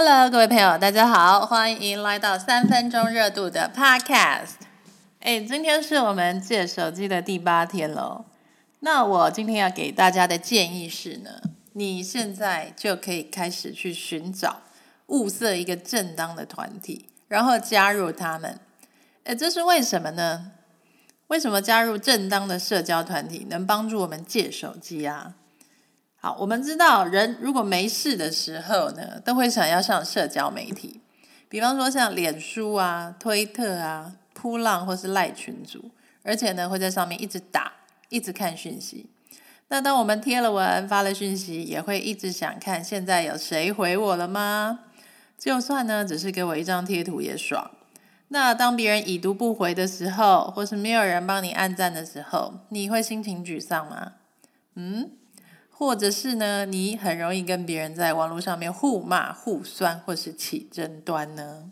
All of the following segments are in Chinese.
Hello，各位朋友，大家好，欢迎来到三分钟热度的 Podcast。哎，今天是我们借手机的第八天喽。那我今天要给大家的建议是呢，你现在就可以开始去寻找、物色一个正当的团体，然后加入他们。哎，这是为什么呢？为什么加入正当的社交团体能帮助我们借手机啊？好，我们知道人如果没事的时候呢，都会想要上社交媒体，比方说像脸书啊、推特啊、扑浪或是赖群组，而且呢会在上面一直打、一直看讯息。那当我们贴了文、发了讯息，也会一直想看现在有谁回我了吗？就算呢只是给我一张贴图也爽。那当别人已读不回的时候，或是没有人帮你按赞的时候，你会心情沮丧吗？嗯？或者是呢，你很容易跟别人在网络上面互骂、互酸，或是起争端呢？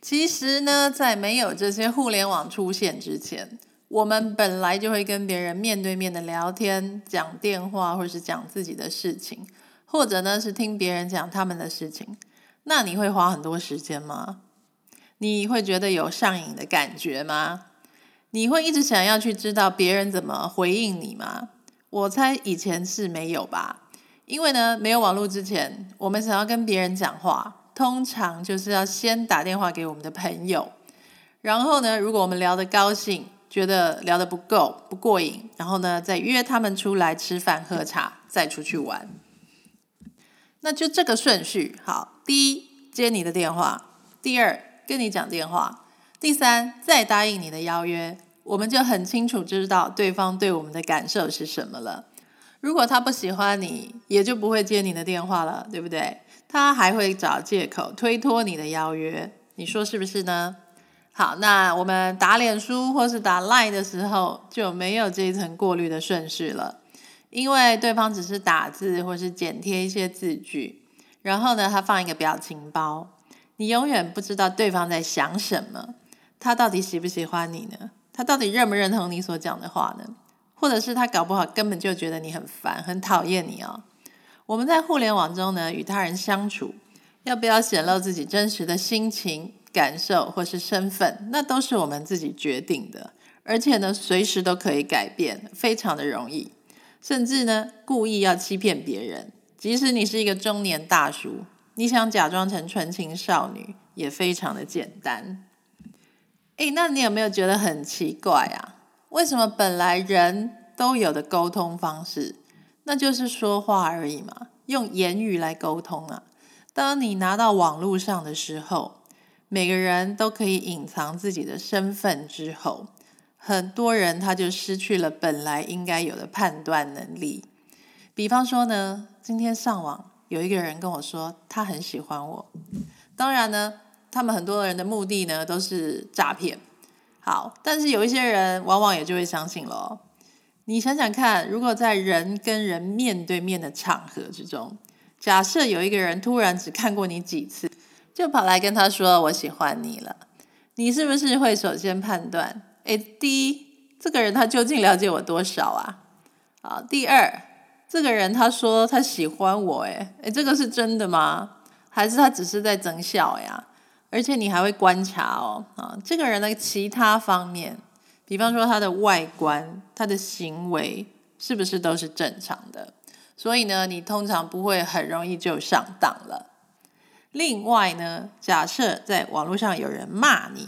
其实呢，在没有这些互联网出现之前，我们本来就会跟别人面对面的聊天、讲电话，或是讲自己的事情，或者呢是听别人讲他们的事情。那你会花很多时间吗？你会觉得有上瘾的感觉吗？你会一直想要去知道别人怎么回应你吗？我猜以前是没有吧，因为呢，没有网络之前，我们想要跟别人讲话，通常就是要先打电话给我们的朋友，然后呢，如果我们聊得高兴，觉得聊得不够不过瘾，然后呢，再约他们出来吃饭喝茶，再出去玩。那就这个顺序，好，第一接你的电话，第二跟你讲电话，第三再答应你的邀约。我们就很清楚知道对方对我们的感受是什么了。如果他不喜欢你，也就不会接你的电话了，对不对？他还会找借口推脱你的邀约，你说是不是呢？好，那我们打脸书或是打 Line 的时候，就没有这一层过滤的顺序了，因为对方只是打字或是剪贴一些字句，然后呢，他放一个表情包，你永远不知道对方在想什么，他到底喜不喜欢你呢？他到底认不认同你所讲的话呢？或者是他搞不好根本就觉得你很烦、很讨厌你哦？我们在互联网中呢，与他人相处，要不要显露自己真实的心情、感受或是身份，那都是我们自己决定的。而且呢，随时都可以改变，非常的容易。甚至呢，故意要欺骗别人，即使你是一个中年大叔，你想假装成纯情少女，也非常的简单。哎，那你有没有觉得很奇怪啊？为什么本来人都有的沟通方式，那就是说话而已嘛，用言语来沟通啊。当你拿到网络上的时候，每个人都可以隐藏自己的身份之后，很多人他就失去了本来应该有的判断能力。比方说呢，今天上网有一个人跟我说他很喜欢我，当然呢。他们很多人的目的呢，都是诈骗。好，但是有一些人往往也就会相信了。你想想看，如果在人跟人面对面的场合之中，假设有一个人突然只看过你几次，就跑来跟他说“我喜欢你了”，你是不是会首先判断：哎，第一，这个人他究竟了解我多少啊？好，第二，这个人他说他喜欢我，哎，哎，这个是真的吗？还是他只是在增笑呀？而且你还会观察哦，啊，这个人的其他方面，比方说他的外观、他的行为，是不是都是正常的？所以呢，你通常不会很容易就上当了。另外呢，假设在网络上有人骂你，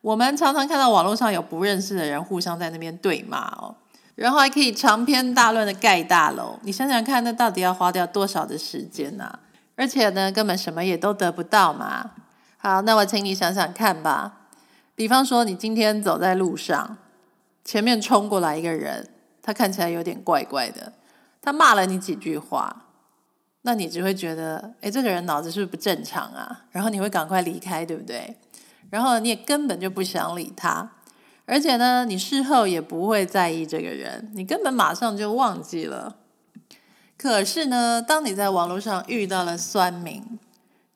我们常常看到网络上有不认识的人互相在那边对骂哦，然后还可以长篇大论的盖大楼。你想想看，那到底要花掉多少的时间呢？而且呢，根本什么也都得不到嘛。好，那我请你想想看吧。比方说，你今天走在路上，前面冲过来一个人，他看起来有点怪怪的，他骂了你几句话，那你只会觉得，哎，这个人脑子是不是不正常啊？然后你会赶快离开，对不对？然后你也根本就不想理他，而且呢，你事后也不会在意这个人，你根本马上就忘记了。可是呢，当你在网络上遇到了酸民，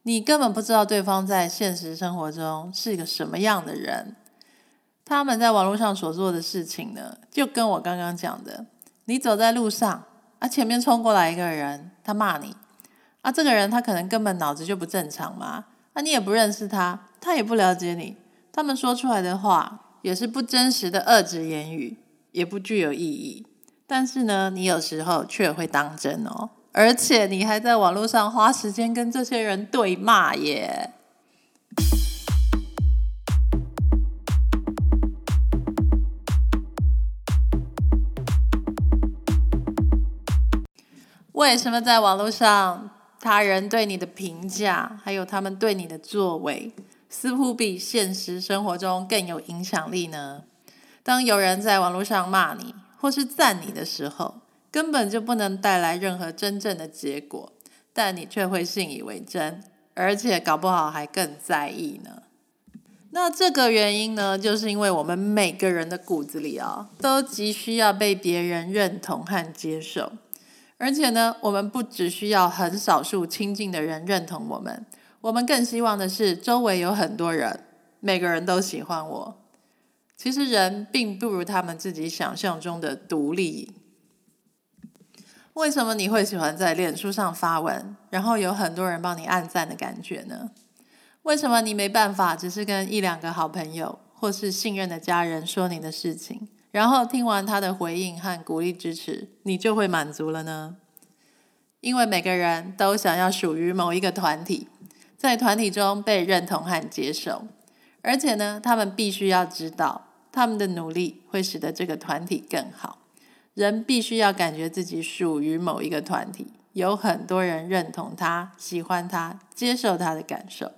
你根本不知道对方在现实生活中是一个什么样的人，他们在网络上所做的事情呢，就跟我刚刚讲的，你走在路上啊，前面冲过来一个人，他骂你啊，这个人他可能根本脑子就不正常嘛，啊，你也不认识他，他也不了解你，他们说出来的话也是不真实的恶质言语，也不具有意义。但是呢，你有时候却会当真哦，而且你还在网络上花时间跟这些人对骂耶。为什么在网络上，他人对你的评价，还有他们对你的作为，似乎比现实生活中更有影响力呢？当有人在网络上骂你或是赞你的时候，根本就不能带来任何真正的结果，但你却会信以为真，而且搞不好还更在意呢。那这个原因呢，就是因为我们每个人的骨子里啊，都急需要被别人认同和接受。而且呢，我们不只需要很少数亲近的人认同我们，我们更希望的是周围有很多人，每个人都喜欢我。其实人并不如他们自己想象中的独立。为什么你会喜欢在脸书上发文，然后有很多人帮你按赞的感觉呢？为什么你没办法只是跟一两个好朋友或是信任的家人说你的事情？然后听完他的回应和鼓励支持，你就会满足了呢？因为每个人都想要属于某一个团体，在团体中被认同和接受，而且呢，他们必须要知道，他们的努力会使得这个团体更好。人必须要感觉自己属于某一个团体，有很多人认同他、喜欢他、接受他的感受，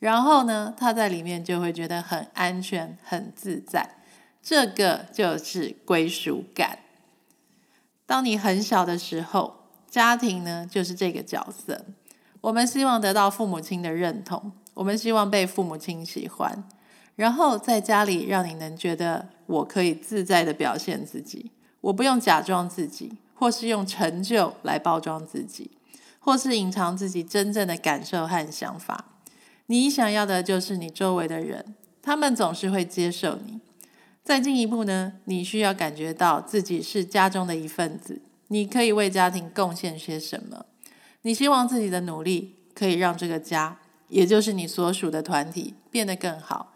然后呢，他在里面就会觉得很安全、很自在。这个就是归属感。当你很小的时候，家庭呢就是这个角色。我们希望得到父母亲的认同，我们希望被父母亲喜欢，然后在家里让你能觉得我可以自在的表现自己，我不用假装自己，或是用成就来包装自己，或是隐藏自己真正的感受和想法。你想要的就是你周围的人，他们总是会接受你。再进一步呢，你需要感觉到自己是家中的一份子，你可以为家庭贡献些什么？你希望自己的努力可以让这个家，也就是你所属的团体变得更好。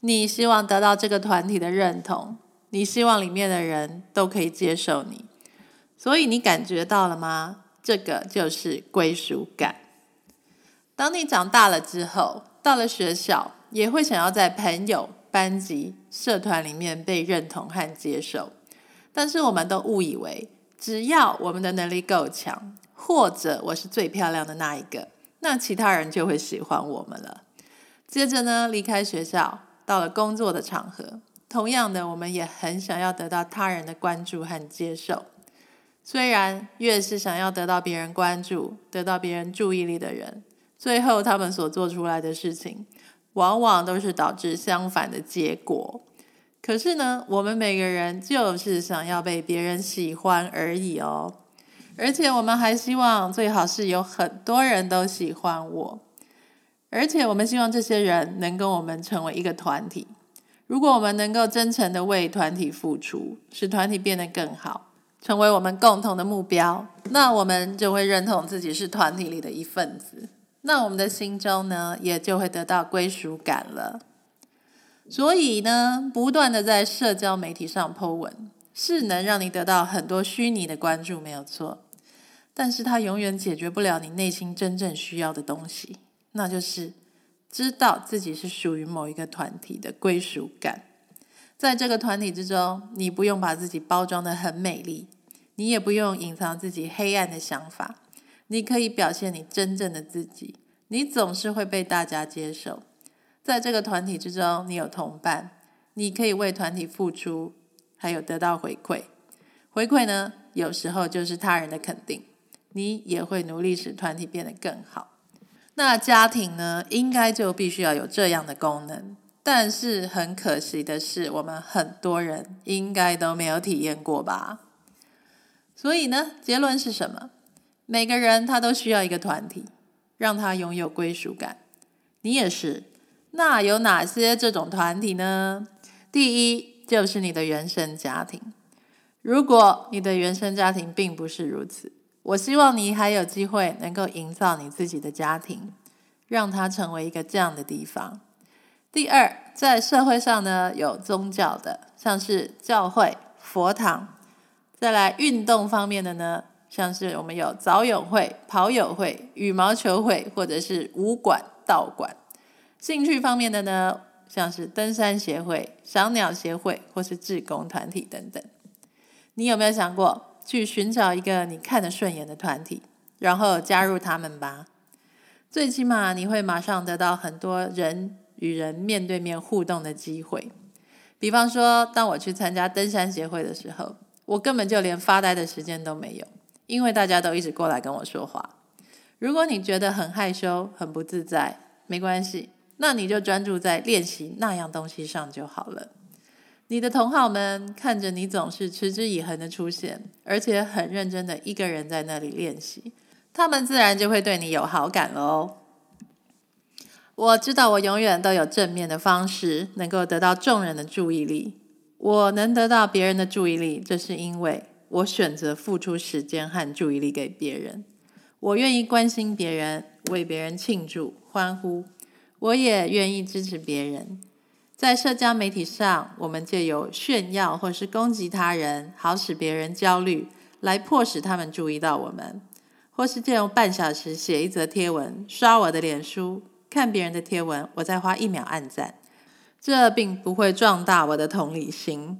你希望得到这个团体的认同，你希望里面的人都可以接受你。所以你感觉到了吗？这个就是归属感。当你长大了之后，到了学校，也会想要在朋友。班级、社团里面被认同和接受，但是我们都误以为，只要我们的能力够强，或者我是最漂亮的那一个，那其他人就会喜欢我们了。接着呢，离开学校，到了工作的场合，同样的，我们也很想要得到他人的关注和接受。虽然越是想要得到别人关注、得到别人注意力的人，最后他们所做出来的事情。往往都是导致相反的结果。可是呢，我们每个人就是想要被别人喜欢而已哦。而且我们还希望最好是有很多人都喜欢我。而且我们希望这些人能跟我们成为一个团体。如果我们能够真诚的为团体付出，使团体变得更好，成为我们共同的目标，那我们就会认同自己是团体里的一份子。那我们的心中呢，也就会得到归属感了。所以呢，不断的在社交媒体上 po 文，是能让你得到很多虚拟的关注，没有错。但是它永远解决不了你内心真正需要的东西，那就是知道自己是属于某一个团体的归属感。在这个团体之中，你不用把自己包装的很美丽，你也不用隐藏自己黑暗的想法。你可以表现你真正的自己，你总是会被大家接受。在这个团体之中，你有同伴，你可以为团体付出，还有得到回馈。回馈呢，有时候就是他人的肯定，你也会努力使团体变得更好。那家庭呢，应该就必须要有这样的功能。但是很可惜的是，我们很多人应该都没有体验过吧。所以呢，结论是什么？每个人他都需要一个团体，让他拥有归属感。你也是。那有哪些这种团体呢？第一就是你的原生家庭。如果你的原生家庭并不是如此，我希望你还有机会能够营造你自己的家庭，让它成为一个这样的地方。第二，在社会上呢，有宗教的，像是教会、佛堂；再来运动方面的呢，像是我们有早友会、跑友会、羽毛球会，或者是武馆、道馆。兴趣方面的呢，像是登山协会、赏鸟协会，或是志工团体等等。你有没有想过？去寻找一个你看得顺眼的团体，然后加入他们吧。最起码你会马上得到很多人与人面对面互动的机会。比方说，当我去参加登山协会的时候，我根本就连发呆的时间都没有，因为大家都一直过来跟我说话。如果你觉得很害羞、很不自在，没关系，那你就专注在练习那样东西上就好了。你的同好们看着你总是持之以恒的出现，而且很认真的一个人在那里练习，他们自然就会对你有好感喽。我知道我永远都有正面的方式能够得到众人的注意力。我能得到别人的注意力，这是因为我选择付出时间和注意力给别人。我愿意关心别人，为别人庆祝欢呼，我也愿意支持别人。在社交媒体上，我们借由炫耀或是攻击他人，好使别人焦虑，来迫使他们注意到我们；或是借用半小时写一则贴文，刷我的脸书，看别人的贴文，我再花一秒按赞。这并不会壮大我的同理心，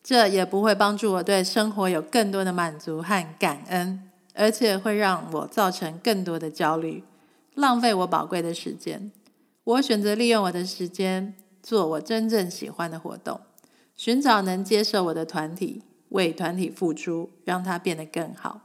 这也不会帮助我对生活有更多的满足和感恩，而且会让我造成更多的焦虑，浪费我宝贵的时间。我选择利用我的时间。做我真正喜欢的活动，寻找能接受我的团体，为团体付出，让它变得更好。